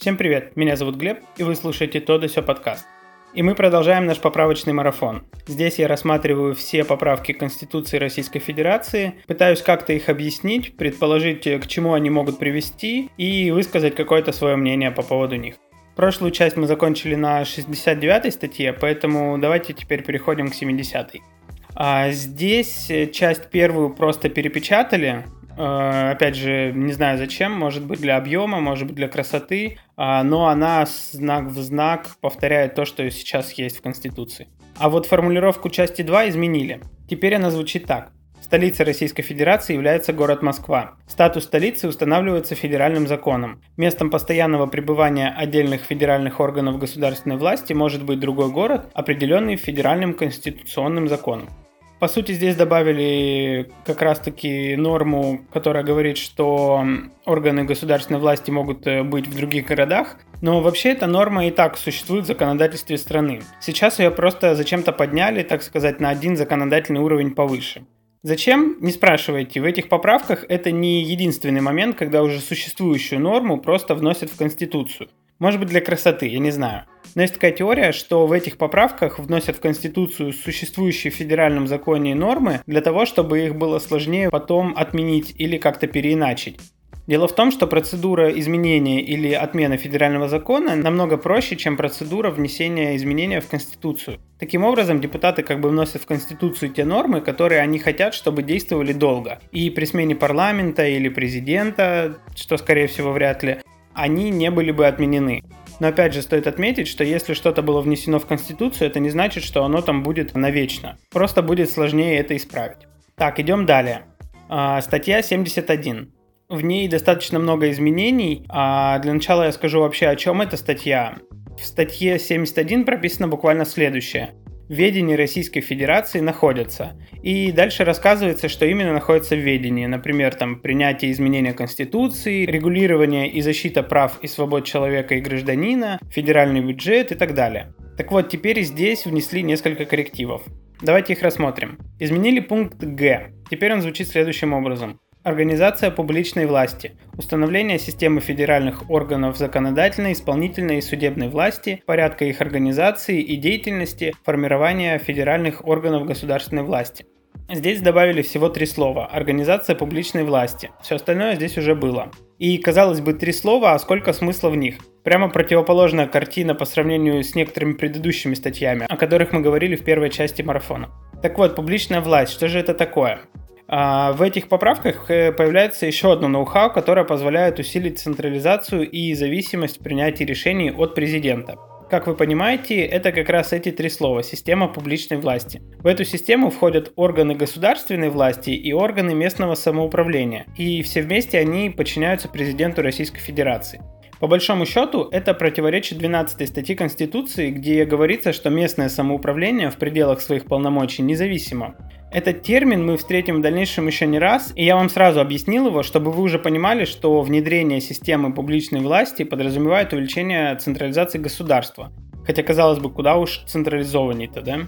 Всем привет, меня зовут Глеб, и вы слушаете «То да сё» подкаст. И мы продолжаем наш поправочный марафон. Здесь я рассматриваю все поправки Конституции Российской Федерации, пытаюсь как-то их объяснить, предположить, к чему они могут привести, и высказать какое-то свое мнение по поводу них. Прошлую часть мы закончили на 69 статье, поэтому давайте теперь переходим к 70. -й. А здесь часть первую просто перепечатали, Э, опять же, не знаю зачем, может быть для объема, может быть для красоты, а, но она знак в знак повторяет то, что сейчас есть в Конституции. А вот формулировку части 2 изменили. Теперь она звучит так. Столицей Российской Федерации является город Москва. Статус столицы устанавливается федеральным законом. Местом постоянного пребывания отдельных федеральных органов государственной власти может быть другой город, определенный федеральным конституционным законом. По сути, здесь добавили как раз-таки норму, которая говорит, что органы государственной власти могут э, быть в других городах, но вообще эта норма и так существует в законодательстве страны. Сейчас ее просто зачем-то подняли, так сказать, на один законодательный уровень повыше. Зачем? Не спрашивайте. В этих поправках это не единственный момент, когда уже существующую норму просто вносят в Конституцию. Может быть для красоты, я не знаю. Но есть такая теория, что в этих поправках вносят в Конституцию существующие в федеральном законе нормы для того, чтобы их было сложнее потом отменить или как-то переиначить. Дело в том, что процедура изменения или отмены федерального закона намного проще, чем процедура внесения изменения в Конституцию. Таким образом, депутаты как бы вносят в Конституцию те нормы, которые они хотят, чтобы действовали долго. И при смене парламента или президента, что скорее всего вряд ли, они не были бы отменены. Но опять же стоит отметить, что если что-то было внесено в Конституцию, это не значит, что оно там будет навечно. Просто будет сложнее это исправить. Так, идем далее. А, статья 71. В ней достаточно много изменений. А для начала я скажу вообще, о чем эта статья. В статье 71 прописано буквально следующее ведении Российской Федерации находятся. И дальше рассказывается, что именно находится в ведении. Например, там принятие изменения Конституции, регулирование и защита прав и свобод человека и гражданина, федеральный бюджет и так далее. Так вот, теперь здесь внесли несколько коррективов. Давайте их рассмотрим. Изменили пункт Г. Теперь он звучит следующим образом. Организация публичной власти. Установление системы федеральных органов законодательной, исполнительной и судебной власти, порядка их организации и деятельности, формирование федеральных органов государственной власти. Здесь добавили всего три слова. Организация публичной власти. Все остальное здесь уже было. И, казалось бы, три слова, а сколько смысла в них? Прямо противоположная картина по сравнению с некоторыми предыдущими статьями, о которых мы говорили в первой части марафона. Так вот, публичная власть, что же это такое? А, в этих поправках э, появляется еще одно ноу-хау, которое позволяет усилить централизацию и зависимость принятия решений от президента. Как вы понимаете, это как раз эти три слова – система публичной власти. В эту систему входят органы государственной власти и органы местного самоуправления, и все вместе они подчиняются президенту Российской Федерации. По большому счету, это противоречит 12 статье Конституции, где говорится, что местное самоуправление в пределах своих полномочий независимо. Этот термин мы встретим в дальнейшем еще не раз, и я вам сразу объяснил его, чтобы вы уже понимали, что внедрение системы публичной власти подразумевает увеличение централизации государства. Хотя, казалось бы, куда уж централизованней-то, да?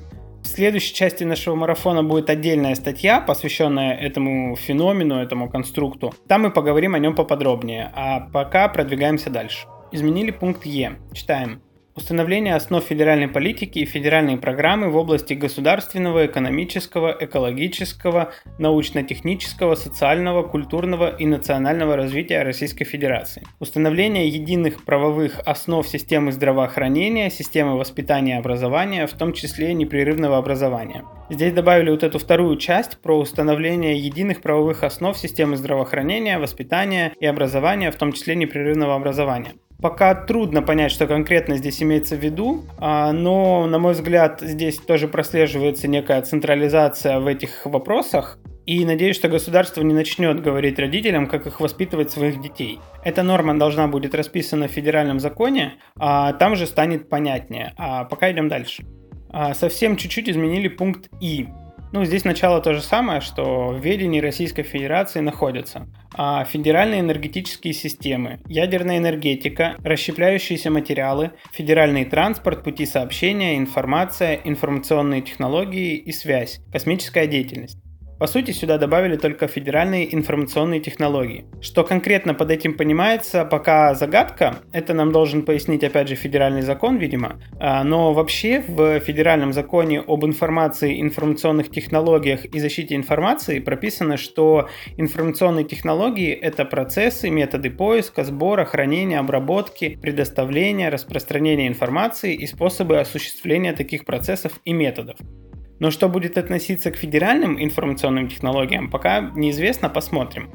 В следующей части нашего марафона будет отдельная статья, посвященная этому феномену, этому конструкту. Там мы поговорим о нем поподробнее, а пока продвигаемся дальше. Изменили пункт Е. Читаем. Установление основ федеральной политики и федеральные программы в области государственного, экономического, экологического, научно-технического, социального, культурного и национального развития Российской Федерации. Установление единых правовых основ системы здравоохранения, системы воспитания и образования, в том числе непрерывного образования. Здесь добавили вот эту вторую часть про установление единых правовых основ системы здравоохранения, воспитания и образования, в том числе непрерывного образования. Пока трудно понять, что конкретно здесь имеется в виду, а, но, на мой взгляд, здесь тоже прослеживается некая централизация в этих вопросах. И надеюсь, что государство не начнет говорить родителям, как их воспитывать своих детей. Эта норма должна будет расписана в федеральном законе, а там же станет понятнее. А пока идем дальше. А, совсем чуть-чуть изменили пункт И. Ну, здесь начало то же самое, что в ведении Российской Федерации находятся а федеральные энергетические системы, ядерная энергетика, расщепляющиеся материалы, федеральный транспорт, пути сообщения, информация, информационные технологии и связь, космическая деятельность. По сути, сюда добавили только федеральные информационные технологии. Что конкретно под этим понимается, пока загадка. Это нам должен пояснить, опять же, федеральный закон, видимо. А, но вообще в федеральном законе об информации, информационных технологиях и защите информации прописано, что информационные технологии — это процессы, методы поиска, сбора, хранения, обработки, предоставления, распространения информации и способы осуществления таких процессов и методов. Но что будет относиться к федеральным информационным технологиям, пока неизвестно, посмотрим.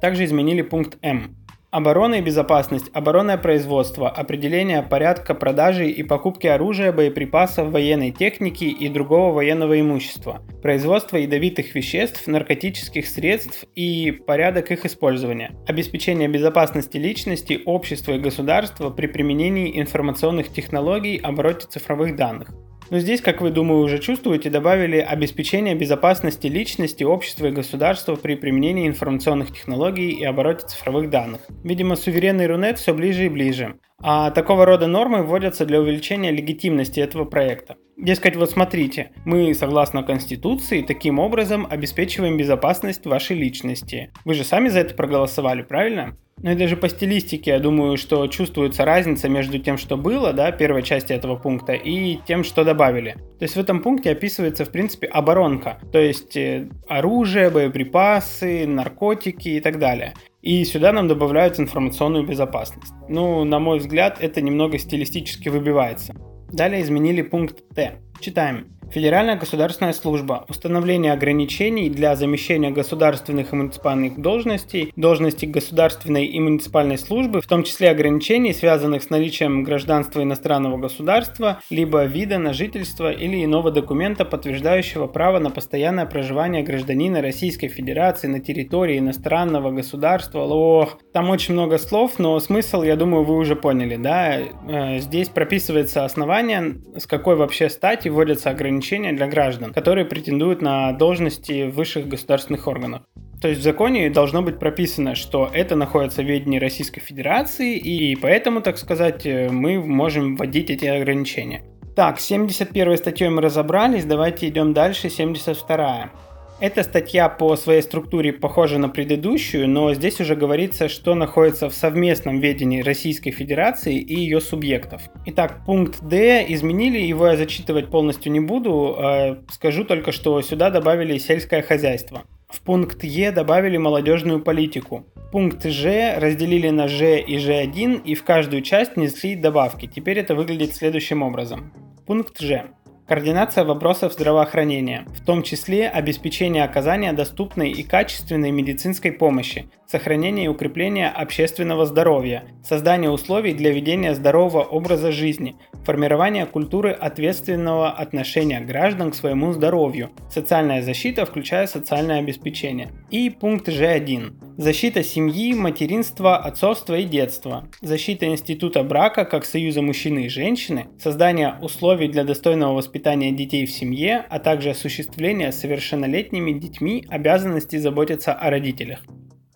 Также изменили пункт М. Оборона и безопасность, оборонное производство, определение порядка продажи и покупки оружия, боеприпасов, военной техники и другого военного имущества, производство ядовитых веществ, наркотических средств и порядок их использования, обеспечение безопасности личности, общества и государства при применении информационных технологий, обороте цифровых данных, но здесь, как вы, думаю, уже чувствуете, добавили обеспечение безопасности личности, общества и государства при применении информационных технологий и обороте цифровых данных. Видимо, суверенный Рунет все ближе и ближе. А такого рода нормы вводятся для увеличения легитимности этого проекта. Дескать, вот смотрите, мы, согласно Конституции, таким образом обеспечиваем безопасность вашей личности. Вы же сами за это проголосовали, правильно? Ну и даже по стилистике, я думаю, что чувствуется разница между тем, что было, да, первой части этого пункта, и тем, что добавили. То есть в этом пункте описывается, в принципе, оборонка, то есть э, оружие, боеприпасы, наркотики и так далее. И сюда нам добавляют информационную безопасность. Ну, на мой взгляд, это немного стилистически выбивается. Далее изменили пункт Т. Читаем. Федеральная государственная служба. Установление ограничений для замещения государственных и муниципальных должностей, должностей государственной и муниципальной службы, в том числе ограничений, связанных с наличием гражданства иностранного государства, либо вида на жительство или иного документа, подтверждающего право на постоянное проживание гражданина Российской Федерации на территории иностранного государства. Ох, там очень много слов, но смысл, я думаю, вы уже поняли, да? Э, здесь прописывается основание, с какой вообще стати вводятся ограничения ограничения для граждан, которые претендуют на должности в высших государственных органах. То есть в законе должно быть прописано, что это находится в ведении Российской Федерации, и поэтому, так сказать, мы можем вводить эти ограничения. Так, 71 статьей мы разобрались, давайте идем дальше, 72. Эта статья по своей структуре похожа на предыдущую, но здесь уже говорится, что находится в совместном ведении Российской Федерации и ее субъектов. Итак, пункт D изменили, его я зачитывать полностью не буду, а скажу только, что сюда добавили сельское хозяйство. В пункт Е добавили молодежную политику. Пункт Ж разделили на Ж и Ж1 и в каждую часть внесли добавки. Теперь это выглядит следующим образом. Пункт Ж. Координация вопросов здравоохранения, в том числе обеспечение оказания доступной и качественной медицинской помощи, сохранение и укрепление общественного здоровья, создание условий для ведения здорового образа жизни, формирование культуры ответственного отношения граждан к своему здоровью, социальная защита, включая социальное обеспечение. И пункт Ж1. Защита семьи, материнства, отцовства и детства. Защита института брака как союза мужчины и женщины. Создание условий для достойного воспитания детей в семье, а также осуществление совершеннолетними детьми обязанности заботиться о родителях.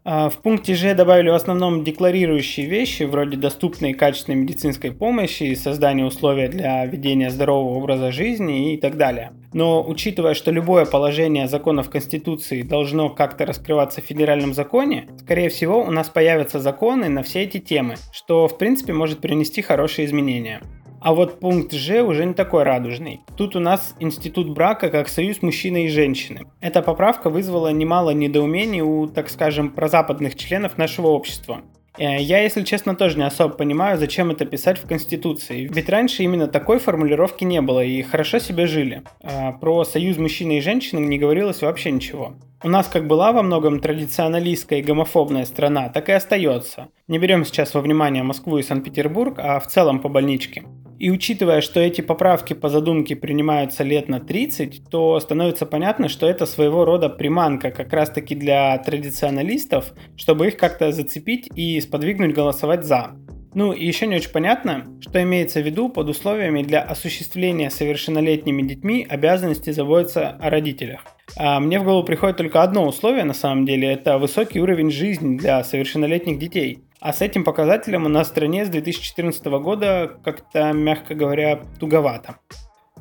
А, в пункте Ж добавили в основном декларирующие вещи, вроде доступной и качественной медицинской помощи, создания условий для ведения здорового образа жизни и так далее. Но учитывая, что любое положение законов Конституции должно как-то раскрываться в федеральном законе, скорее всего у нас появятся законы на все эти темы, что в принципе может принести хорошие изменения. А вот пункт Ж уже не такой радужный. Тут у нас институт брака как союз мужчины и женщины. Эта поправка вызвала немало недоумений у, так скажем, прозападных членов нашего общества. Э, я, если честно, тоже не особо понимаю, зачем это писать в Конституции. Ведь раньше именно такой формулировки не было и хорошо себе жили. Э, про союз мужчины и женщины не говорилось вообще ничего. У нас как была во многом традиционалистская и гомофобная страна, так и остается. Не берем сейчас во внимание Москву и Санкт-Петербург, а в целом по больничке. И учитывая, что эти поправки по задумке принимаются лет на 30, то становится понятно, что это своего рода приманка как раз-таки для традиционалистов, чтобы их как-то зацепить и сподвигнуть голосовать «за». Ну и еще не очень понятно, что имеется в виду под условиями для осуществления совершеннолетними детьми обязанности заботиться о родителях. А мне в голову приходит только одно условие на самом деле, это высокий уровень жизни для совершеннолетних детей. А с этим показателем у нас в стране с 2014 года как-то, мягко говоря, туговато.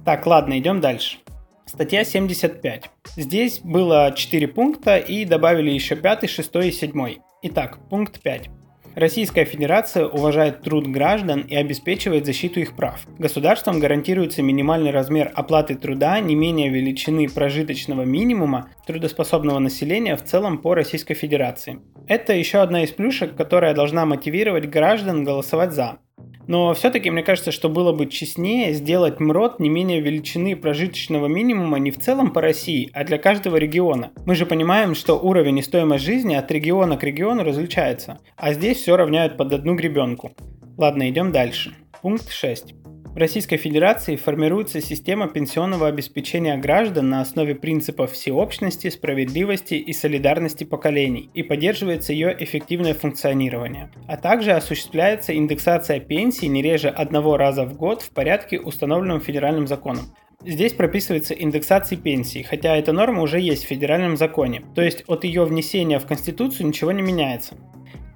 Так, ладно, идем дальше. Статья 75. Здесь было 4 пункта и добавили еще 5, 6 и 7. Итак, пункт 5. Российская Федерация уважает труд граждан и обеспечивает защиту их прав. Государством гарантируется минимальный размер оплаты труда не менее величины прожиточного минимума трудоспособного населения в целом по Российской Федерации. Это еще одна из плюшек, которая должна мотивировать граждан голосовать за. Но все-таки мне кажется, что было бы честнее сделать МРОД не менее величины прожиточного минимума не в целом по России, а для каждого региона. Мы же понимаем, что уровень и стоимость жизни от региона к региону различается, а здесь все равняют под одну гребенку. Ладно, идем дальше. Пункт 6. В Российской Федерации формируется система пенсионного обеспечения граждан на основе принципов всеобщности, справедливости и солидарности поколений и поддерживается ее эффективное функционирование. А также осуществляется индексация пенсий не реже одного раза в год в порядке, установленном федеральным законом. Здесь прописывается индексация пенсий, хотя эта норма уже есть в федеральном законе, то есть от ее внесения в Конституцию ничего не меняется.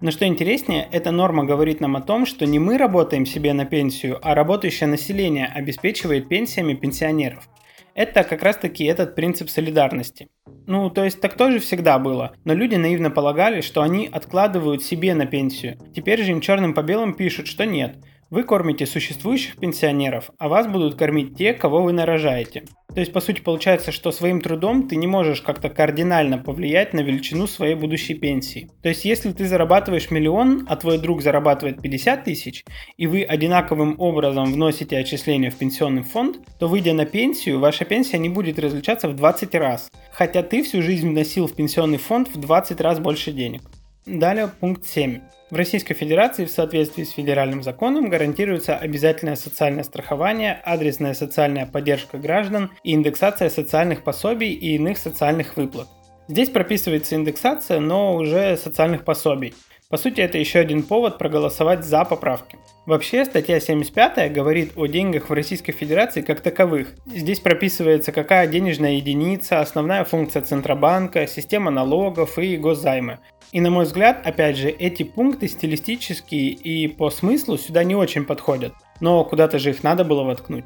Но что интереснее, эта норма говорит нам о том, что не мы работаем себе на пенсию, а работающее население обеспечивает пенсиями пенсионеров. Это как раз таки этот принцип солидарности. Ну, то есть так тоже всегда было, но люди наивно полагали, что они откладывают себе на пенсию. Теперь же им черным по белым пишут, что нет – вы кормите существующих пенсионеров, а вас будут кормить те, кого вы нарожаете. То есть, по сути, получается, что своим трудом ты не можешь как-то кардинально повлиять на величину своей будущей пенсии. То есть, если ты зарабатываешь миллион, а твой друг зарабатывает 50 тысяч, и вы одинаковым образом вносите отчисления в пенсионный фонд, то, выйдя на пенсию, ваша пенсия не будет различаться в 20 раз, хотя ты всю жизнь вносил в пенсионный фонд в 20 раз больше денег. Далее пункт 7. В Российской Федерации в соответствии с федеральным законом гарантируется обязательное социальное страхование, адресная социальная поддержка граждан и индексация социальных пособий и иных социальных выплат. Здесь прописывается индексация, но уже социальных пособий. По сути, это еще один повод проголосовать за поправки. Вообще, статья 75 говорит о деньгах в Российской Федерации как таковых. Здесь прописывается, какая денежная единица, основная функция Центробанка, система налогов и госзаймы. И на мой взгляд, опять же, эти пункты стилистические и по смыслу сюда не очень подходят. Но куда-то же их надо было воткнуть.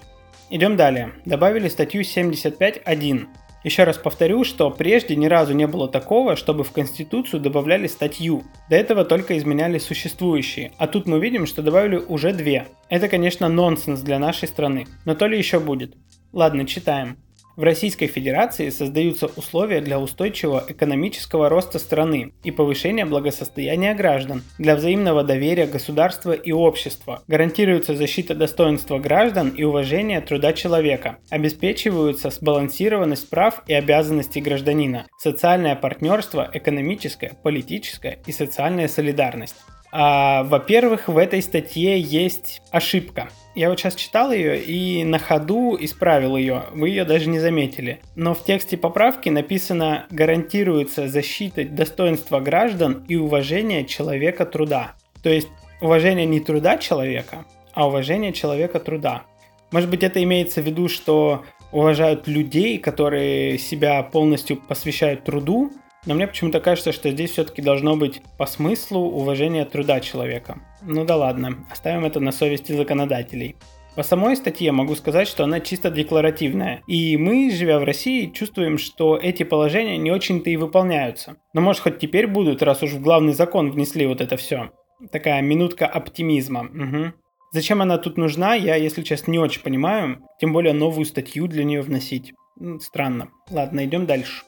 Идем далее. Добавили статью 75.1. Еще раз повторю, что прежде ни разу не было такого, чтобы в Конституцию добавляли статью. До этого только изменяли существующие, а тут мы видим, что добавили уже две. Это, конечно, нонсенс для нашей страны, но то ли еще будет. Ладно, читаем. В Российской Федерации создаются условия для устойчивого экономического роста страны и повышения благосостояния граждан, для взаимного доверия государства и общества, гарантируется защита достоинства граждан и уважение труда человека, обеспечиваются сбалансированность прав и обязанностей гражданина, социальное партнерство, экономическая, политическая и социальная солидарность. А, во-первых, в этой статье есть ошибка. Я вот сейчас читал ее и на ходу исправил ее. Вы ее даже не заметили. Но в тексте поправки написано «гарантируется защита достоинства граждан и уважение человека труда». То есть уважение не труда человека, а уважение человека труда. Может быть, это имеется в виду, что уважают людей, которые себя полностью посвящают труду, но мне почему-то кажется, что здесь все-таки должно быть по смыслу уважение труда человека. Ну да ладно, оставим это на совести законодателей. По самой статье могу сказать, что она чисто декларативная. И мы, живя в России, чувствуем, что эти положения не очень-то и выполняются. Но может хоть теперь будут, раз уж в главный закон внесли вот это все. Такая минутка оптимизма. Угу. Зачем она тут нужна, я, если честно, не очень понимаю. Тем более новую статью для нее вносить. Странно. Ладно, идем дальше.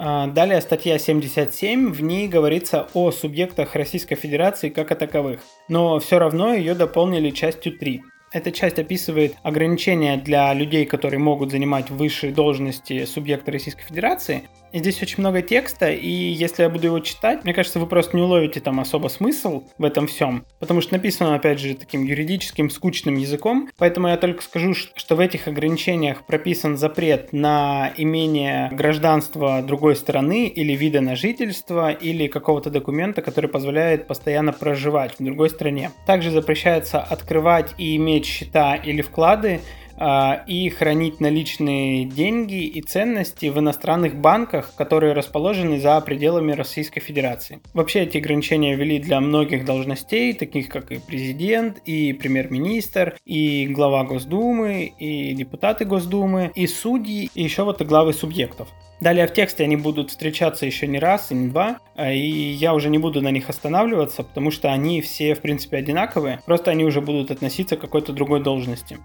А, далее статья 77, в ней говорится о субъектах Российской Федерации как о таковых, но все равно ее дополнили частью 3. Эта часть описывает ограничения для людей, которые могут занимать высшие должности субъекта Российской Федерации, здесь очень много текста, и если я буду его читать, мне кажется, вы просто не уловите там особо смысл в этом всем, потому что написано, опять же, таким юридическим, скучным языком, поэтому я только скажу, что в этих ограничениях прописан запрет на имение гражданства другой страны или вида на жительство, или какого-то документа, который позволяет постоянно проживать в другой стране. Также запрещается открывать и иметь счета или вклады и хранить наличные деньги и ценности в иностранных банках, которые расположены за пределами Российской Федерации. Вообще эти ограничения ввели для многих должностей, таких как и президент, и премьер-министр, и глава Госдумы, и депутаты Госдумы, и судьи, и еще вот и главы субъектов. Далее в тексте они будут встречаться еще не раз и не два, а, и я уже не буду на них останавливаться, потому что они все в принципе одинаковые, просто они уже будут относиться к какой-то другой должности.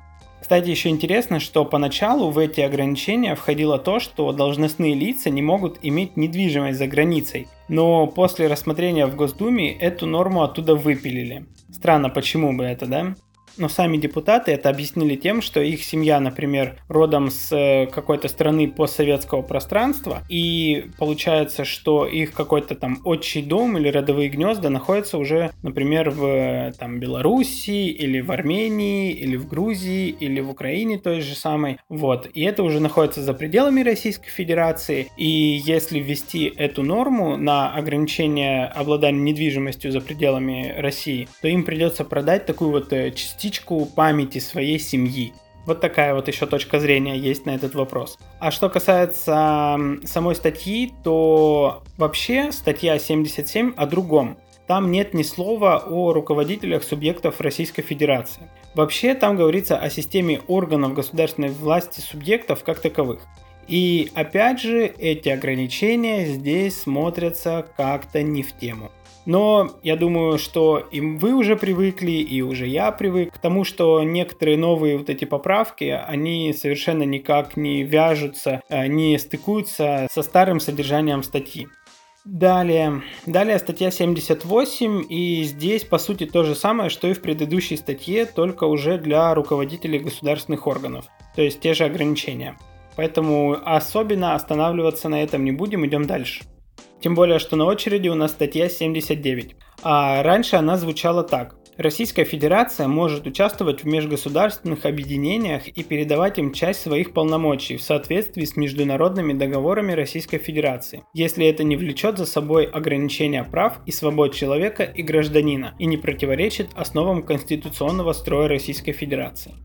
Кстати, еще интересно, что поначалу в эти ограничения входило то, что должностные лица не могут иметь недвижимость за границей, но после рассмотрения в Госдуме эту норму оттуда выпилили. Странно, почему бы это, да? Но сами депутаты это объяснили тем, что их семья, например, родом с э, какой-то страны постсоветского пространства, и получается, что их какой-то там отчий дом или родовые гнезда находятся уже, например, в там, Белоруссии, или в Армении, или в Грузии, или в Украине той же самой. Вот. И это уже находится за пределами Российской Федерации. И если ввести эту норму на ограничение обладания недвижимостью за пределами России, то им придется продать такую вот э, частичку памяти своей семьи. Вот такая вот еще точка зрения есть на этот вопрос. А что касается самой статьи, то вообще статья 77 о другом. Там нет ни слова о руководителях субъектов Российской Федерации. Вообще там говорится о системе органов государственной власти субъектов как таковых. И опять же, эти ограничения здесь смотрятся как-то не в тему. Но я думаю, что и вы уже привыкли, и уже я привык к тому, что некоторые новые вот эти поправки, они совершенно никак не вяжутся, не стыкуются со старым содержанием статьи. Далее, далее статья 78, и здесь по сути то же самое, что и в предыдущей статье, только уже для руководителей государственных органов, то есть те же ограничения. Поэтому особенно останавливаться на этом не будем, идем дальше. Тем более, что на очереди у нас статья 79. А раньше она звучала так. Российская Федерация может участвовать в межгосударственных объединениях и передавать им часть своих полномочий в соответствии с международными договорами Российской Федерации, если это не влечет за собой ограничения прав и свобод человека и гражданина и не противоречит основам конституционного строя Российской Федерации.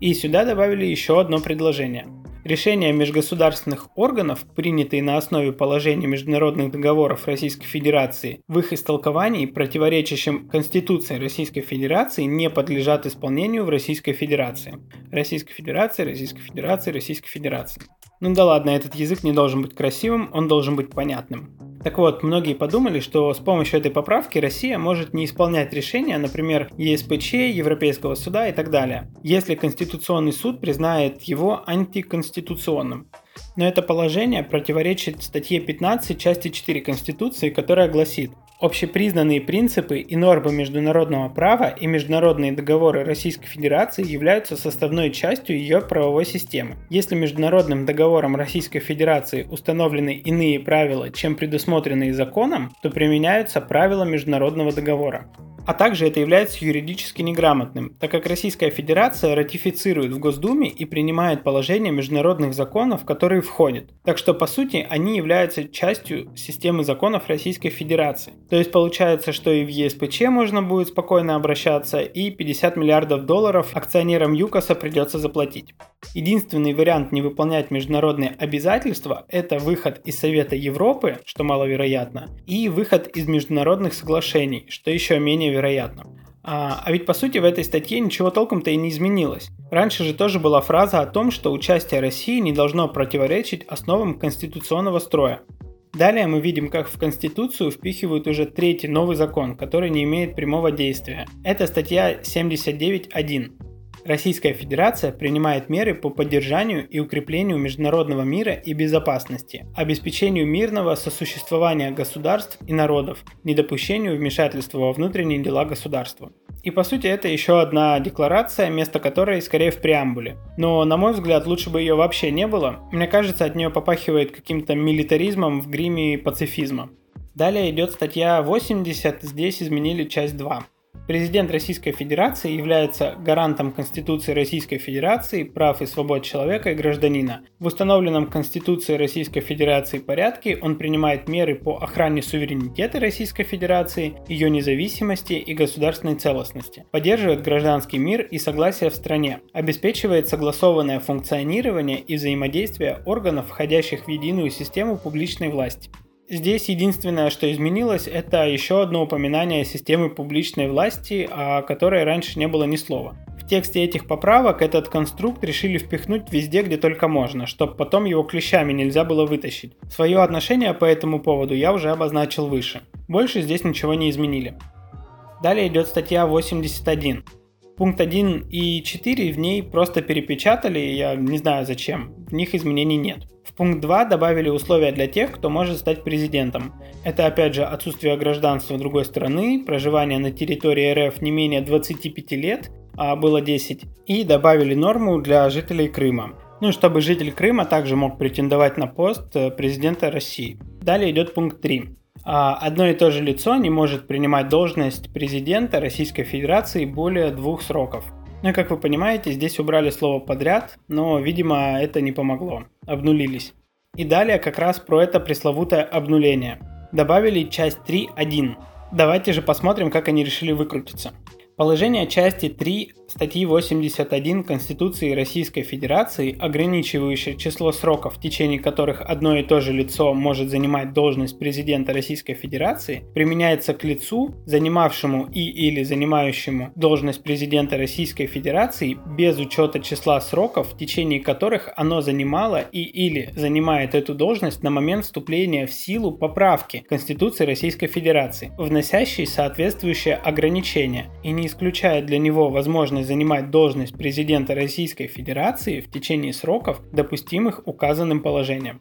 И сюда добавили еще одно предложение. Решения межгосударственных органов, принятые на основе положений международных договоров Российской Федерации, в их истолковании, противоречащим Конституции Российской Федерации, не подлежат исполнению в Российской Федерации. Российской Федерации, Российской Федерации, Российской Федерации. Ну да ладно, этот язык не должен быть красивым, он должен быть понятным. Так вот, многие подумали, что с помощью этой поправки Россия может не исполнять решения, например, ЕСПЧ, Европейского суда и так далее, если Конституционный суд признает его антиконституционным. Но это положение противоречит статье 15 части 4 Конституции, которая гласит Общепризнанные принципы и нормы международного права и международные договоры Российской Федерации являются составной частью ее правовой системы. Если международным договором Российской Федерации установлены иные правила, чем предусмотренные законом, то применяются правила международного договора а также это является юридически неграмотным, так как Российская Федерация ратифицирует в Госдуме и принимает положения международных законов, которые входят. Так что, по сути, они являются частью системы законов Российской Федерации. То есть получается, что и в ЕСПЧ можно будет спокойно обращаться, и 50 миллиардов долларов акционерам ЮКОСа придется заплатить. Единственный вариант не выполнять международные обязательства – это выход из Совета Европы, что маловероятно, и выход из международных соглашений, что еще менее вероятно. А, а ведь по сути в этой статье ничего толком-то и не изменилось. Раньше же тоже была фраза о том, что участие России не должно противоречить основам конституционного строя. Далее мы видим, как в Конституцию впихивают уже третий новый закон, который не имеет прямого действия. Это статья 79.1. Российская Федерация принимает меры по поддержанию и укреплению международного мира и безопасности, обеспечению мирного сосуществования государств и народов, недопущению вмешательства во внутренние дела государства. И по сути это еще одна декларация, место которой скорее в преамбуле. Но на мой взгляд лучше бы ее вообще не было. Мне кажется от нее попахивает каким-то милитаризмом в гриме пацифизма. Далее идет статья 80, здесь изменили часть 2. Президент Российской Федерации является гарантом Конституции Российской Федерации, прав и свобод человека и гражданина. В установленном Конституцией Российской Федерации порядке он принимает меры по охране суверенитета Российской Федерации, ее независимости и государственной целостности, поддерживает гражданский мир и согласие в стране, обеспечивает согласованное функционирование и взаимодействие органов, входящих в единую систему публичной власти. Здесь единственное, что изменилось, это еще одно упоминание системы публичной власти, о которой раньше не было ни слова. В тексте этих поправок этот конструкт решили впихнуть везде, где только можно, чтобы потом его клещами нельзя было вытащить. Свое отношение по этому поводу я уже обозначил выше. Больше здесь ничего не изменили. Далее идет статья 81. Пункт 1 и 4 в ней просто перепечатали, я не знаю зачем, в них изменений нет. Пункт 2 добавили условия для тех, кто может стать президентом. Это опять же отсутствие гражданства другой страны, проживание на территории РФ не менее 25 лет, а было 10, и добавили норму для жителей Крыма. Ну, чтобы житель Крыма также мог претендовать на пост э, президента России. Далее идет пункт 3. А, одно и то же лицо не может принимать должность президента Российской Федерации более двух сроков. Ну как вы понимаете, здесь убрали слово подряд, но, видимо, это не помогло. Обнулились. И далее как раз про это пресловутое обнуление. Добавили часть 3.1. Давайте же посмотрим, как они решили выкрутиться. Положение части 3 статьи 81 Конституции Российской Федерации, ограничивающее число сроков, в течение которых одно и то же лицо может занимать должность президента Российской Федерации, применяется к лицу, занимавшему и или занимающему должность президента Российской Федерации без учета числа сроков, в течение которых оно занимало и или занимает эту должность на момент вступления в силу поправки Конституции Российской Федерации, вносящей соответствующее ограничение и не исключает для него возможность занимать должность президента Российской Федерации в течение сроков, допустимых указанным положением.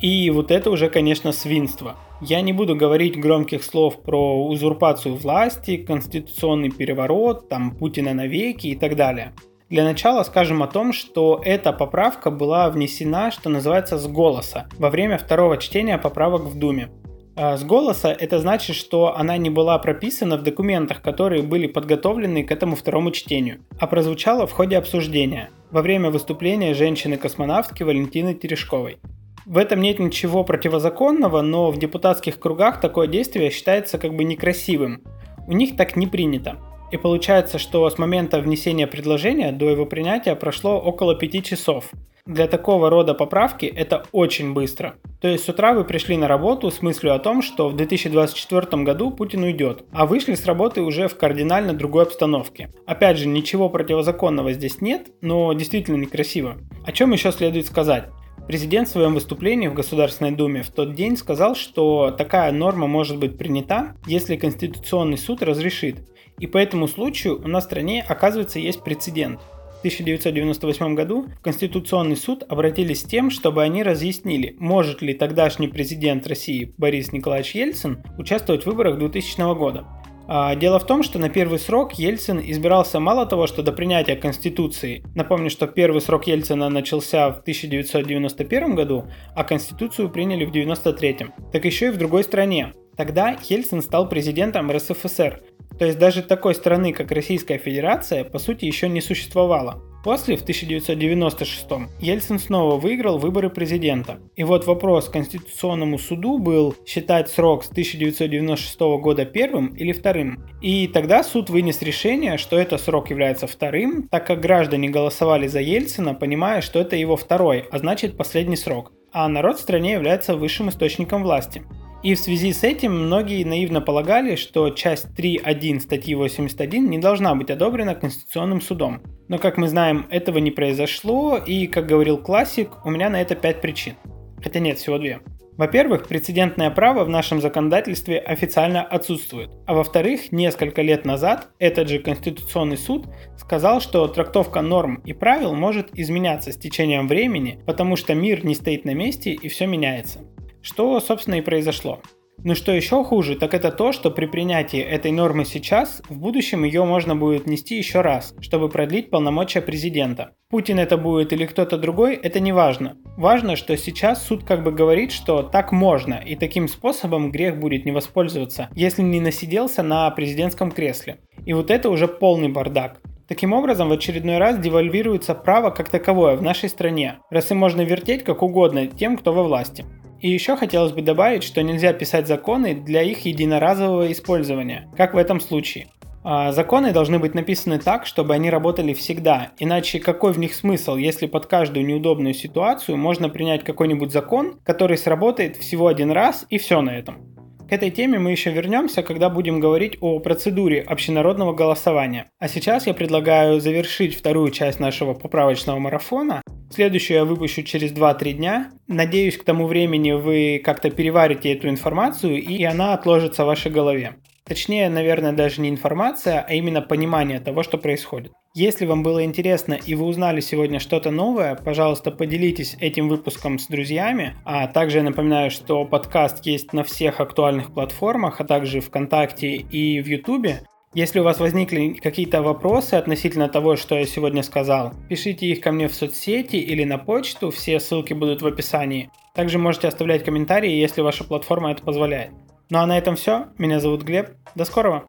И вот это уже, конечно, свинство. Я не буду говорить громких слов про узурпацию власти, конституционный переворот, там Путина навеки и так далее. Для начала скажем о том, что эта поправка была внесена, что называется, с голоса во время второго чтения поправок в Думе. А, с голоса это значит, что она не была прописана в документах, которые были подготовлены к этому второму чтению, а прозвучала в ходе обсуждения во время выступления женщины-космонавтки Валентины Терешковой. В этом нет ничего противозаконного, но в депутатских кругах такое действие считается как бы некрасивым. У них так не принято. И получается, что с момента внесения предложения до его принятия прошло около 5 часов. Для такого рода поправки это очень быстро. То есть с утра вы пришли на работу с мыслью о том, что в 2024 году Путин уйдет, а вышли с работы уже в кардинально другой обстановке. Опять же, ничего противозаконного здесь нет, но действительно некрасиво. О чем еще следует сказать? Президент в своем выступлении в Государственной Думе в тот день сказал, что такая норма может быть принята, если Конституционный суд разрешит. И по этому случаю у нас в стране, оказывается, есть прецедент – 1998 году в Конституционный суд обратились с тем, чтобы они разъяснили, может ли тогдашний президент России Борис Николаевич Ельцин участвовать в выборах 2000 года. А дело в том, что на первый срок Ельцин избирался мало того, что до принятия Конституции. Напомню, что первый срок Ельцина начался в 1991 году, а Конституцию приняли в 1993. Так еще и в другой стране. Тогда Ельцин стал президентом РСФСР, то есть даже такой страны, как Российская Федерация, по сути еще не существовало. После, в 1996 Ельцин снова выиграл выборы президента. И вот вопрос Конституционному суду был считать срок с 1996 года первым или вторым. И тогда суд вынес решение, что этот срок является вторым, так как граждане голосовали за Ельцина, понимая, что это его второй, а значит последний срок. А народ в стране является высшим источником власти. И в связи с этим многие наивно полагали, что часть 3.1 статьи 81 не должна быть одобрена Конституционным судом. Но, как мы знаем, этого не произошло, и, как говорил классик, у меня на это 5 причин. Хотя нет, всего две. Во-первых, прецедентное право в нашем законодательстве официально отсутствует. А во-вторых, несколько лет назад этот же Конституционный суд сказал, что трактовка норм и правил может изменяться с течением времени, потому что мир не стоит на месте и все меняется. Что, собственно, и произошло. Но что еще хуже, так это то, что при принятии этой нормы сейчас, в будущем ее можно будет нести еще раз, чтобы продлить полномочия президента. Путин это будет или кто-то другой, это не важно. Важно, что сейчас суд как бы говорит, что так можно, и таким способом грех будет не воспользоваться, если не насиделся на президентском кресле. И вот это уже полный бардак. Таким образом, в очередной раз девальвируется право как таковое в нашей стране, раз им можно вертеть как угодно тем, кто во власти. И еще хотелось бы добавить, что нельзя писать законы для их единоразового использования, как в этом случае. А законы должны быть написаны так, чтобы они работали всегда, иначе какой в них смысл, если под каждую неудобную ситуацию можно принять какой-нибудь закон, который сработает всего один раз и все на этом. К этой теме мы еще вернемся, когда будем говорить о процедуре общенародного голосования. А сейчас я предлагаю завершить вторую часть нашего поправочного марафона. Следующую я выпущу через 2-3 дня. Надеюсь, к тому времени вы как-то переварите эту информацию и она отложится в вашей голове. Точнее, наверное, даже не информация, а именно понимание того, что происходит. Если вам было интересно и вы узнали сегодня что-то новое, пожалуйста, поделитесь этим выпуском с друзьями. А также я напоминаю, что подкаст есть на всех актуальных платформах, а также ВКонтакте и в Ютубе. Если у вас возникли какие-то вопросы относительно того, что я сегодня сказал, пишите их ко мне в соцсети или на почту, все ссылки будут в описании. Также можете оставлять комментарии, если ваша платформа это позволяет. Ну а на этом все. Меня зовут Глеб. До скорого.